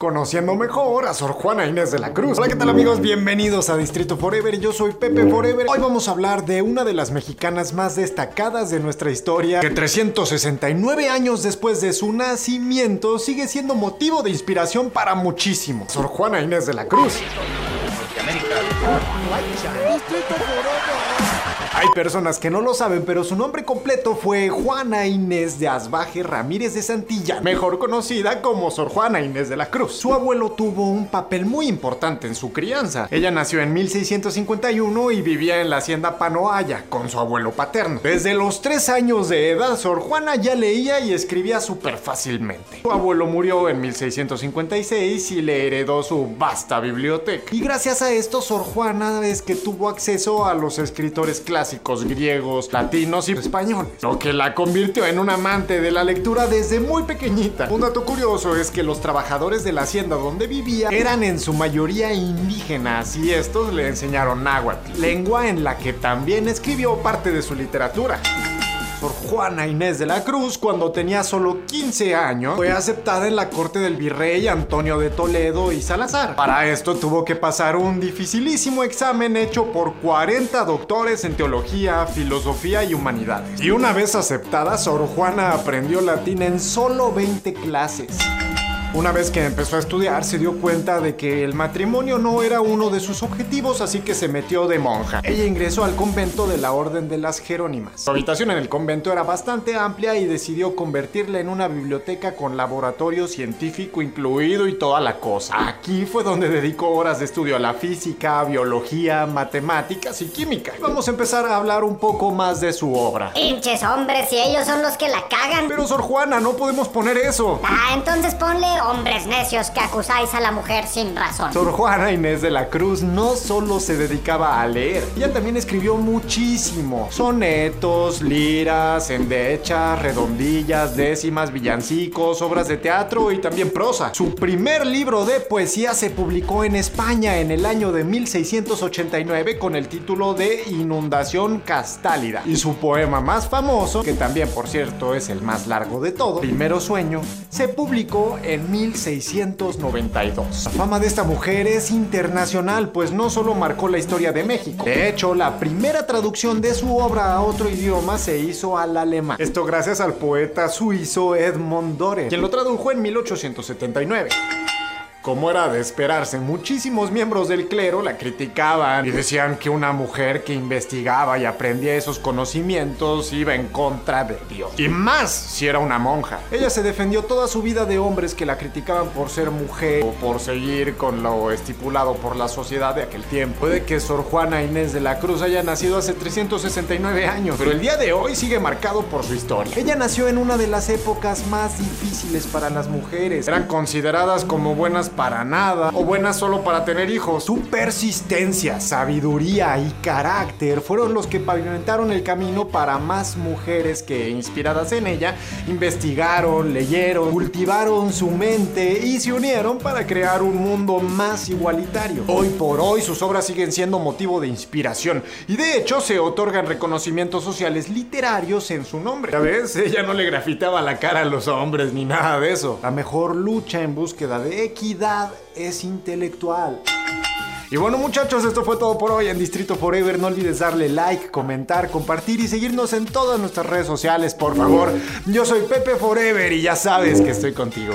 Conociendo mejor a Sor Juana Inés de la Cruz. Hola, ¿qué tal amigos? Bienvenidos a Distrito Forever. Yo soy Pepe Forever. Hoy vamos a hablar de una de las mexicanas más destacadas de nuestra historia, que 369 años después de su nacimiento sigue siendo motivo de inspiración para muchísimos. Sor Juana Inés de la Cruz. Hay personas que no lo saben, pero su nombre completo fue Juana Inés de Asbaje Ramírez de Santilla, mejor conocida como Sor Juana Inés de la Cruz. Su abuelo tuvo un papel muy importante en su crianza. Ella nació en 1651 y vivía en la hacienda Panoaya con su abuelo paterno. Desde los tres años de edad, Sor Juana ya leía y escribía súper fácilmente. Su abuelo murió en 1656 y le heredó su vasta biblioteca. Y gracias a esto, Sor Juana es que tuvo acceso a los escritores clásicos griegos, latinos y españoles, lo que la convirtió en un amante de la lectura desde muy pequeñita. Un dato curioso es que los trabajadores de la hacienda donde vivía eran en su mayoría indígenas y estos le enseñaron náhuatl, lengua en la que también escribió parte de su literatura. Sor Juana Inés de la Cruz, cuando tenía solo 15 años, fue aceptada en la corte del virrey Antonio de Toledo y Salazar. Para esto tuvo que pasar un dificilísimo examen hecho por 40 doctores en teología, filosofía y humanidades. Y una vez aceptada, Sor Juana aprendió latín en solo 20 clases. Una vez que empezó a estudiar, se dio cuenta de que el matrimonio no era uno de sus objetivos, así que se metió de monja. Ella ingresó al convento de la Orden de las Jerónimas. Su habitación en el convento era bastante amplia y decidió convertirla en una biblioteca con laboratorio científico incluido y toda la cosa. Aquí fue donde dedicó horas de estudio a la física, biología, matemáticas y química. Vamos a empezar a hablar un poco más de su obra. Pinches hombres, si ellos son los que la cagan. Pero Sor Juana, no podemos poner eso. Ah, entonces ponle hombres necios que acusáis a la mujer sin razón. Sor Juana Inés de la Cruz no solo se dedicaba a leer, ella también escribió muchísimo. Sonetos, liras, endechas, redondillas, décimas, villancicos, obras de teatro y también prosa. Su primer libro de poesía se publicó en España en el año de 1689 con el título de Inundación Castálida. Y su poema más famoso, que también por cierto es el más largo de todo, Primero Sueño, se publicó en 1692. La fama de esta mujer es internacional, pues no solo marcó la historia de México. De hecho, la primera traducción de su obra a otro idioma se hizo al alemán. Esto gracias al poeta suizo Edmond Dore, quien lo tradujo en 1879. Como era de esperarse, muchísimos miembros del clero la criticaban y decían que una mujer que investigaba y aprendía esos conocimientos iba en contra de Dios. Y más si era una monja. Ella se defendió toda su vida de hombres que la criticaban por ser mujer o por seguir con lo estipulado por la sociedad de aquel tiempo. Puede que Sor Juana Inés de la Cruz haya nacido hace 369 años, pero el día de hoy sigue marcado por su historia. Ella nació en una de las épocas más difíciles para las mujeres. Eran consideradas como buenas para nada o buenas solo para tener hijos. Su persistencia, sabiduría y carácter fueron los que pavimentaron el camino para más mujeres que, inspiradas en ella, investigaron, leyeron, cultivaron su mente y se unieron para crear un mundo más igualitario. Hoy por hoy sus obras siguen siendo motivo de inspiración y de hecho se otorgan reconocimientos sociales literarios en su nombre. Ya ves, ella no le grafitaba la cara a los hombres ni nada de eso. La mejor lucha en búsqueda de equidad es intelectual. Y bueno muchachos, esto fue todo por hoy en Distrito Forever. No olvides darle like, comentar, compartir y seguirnos en todas nuestras redes sociales, por favor. Yo soy Pepe Forever y ya sabes que estoy contigo.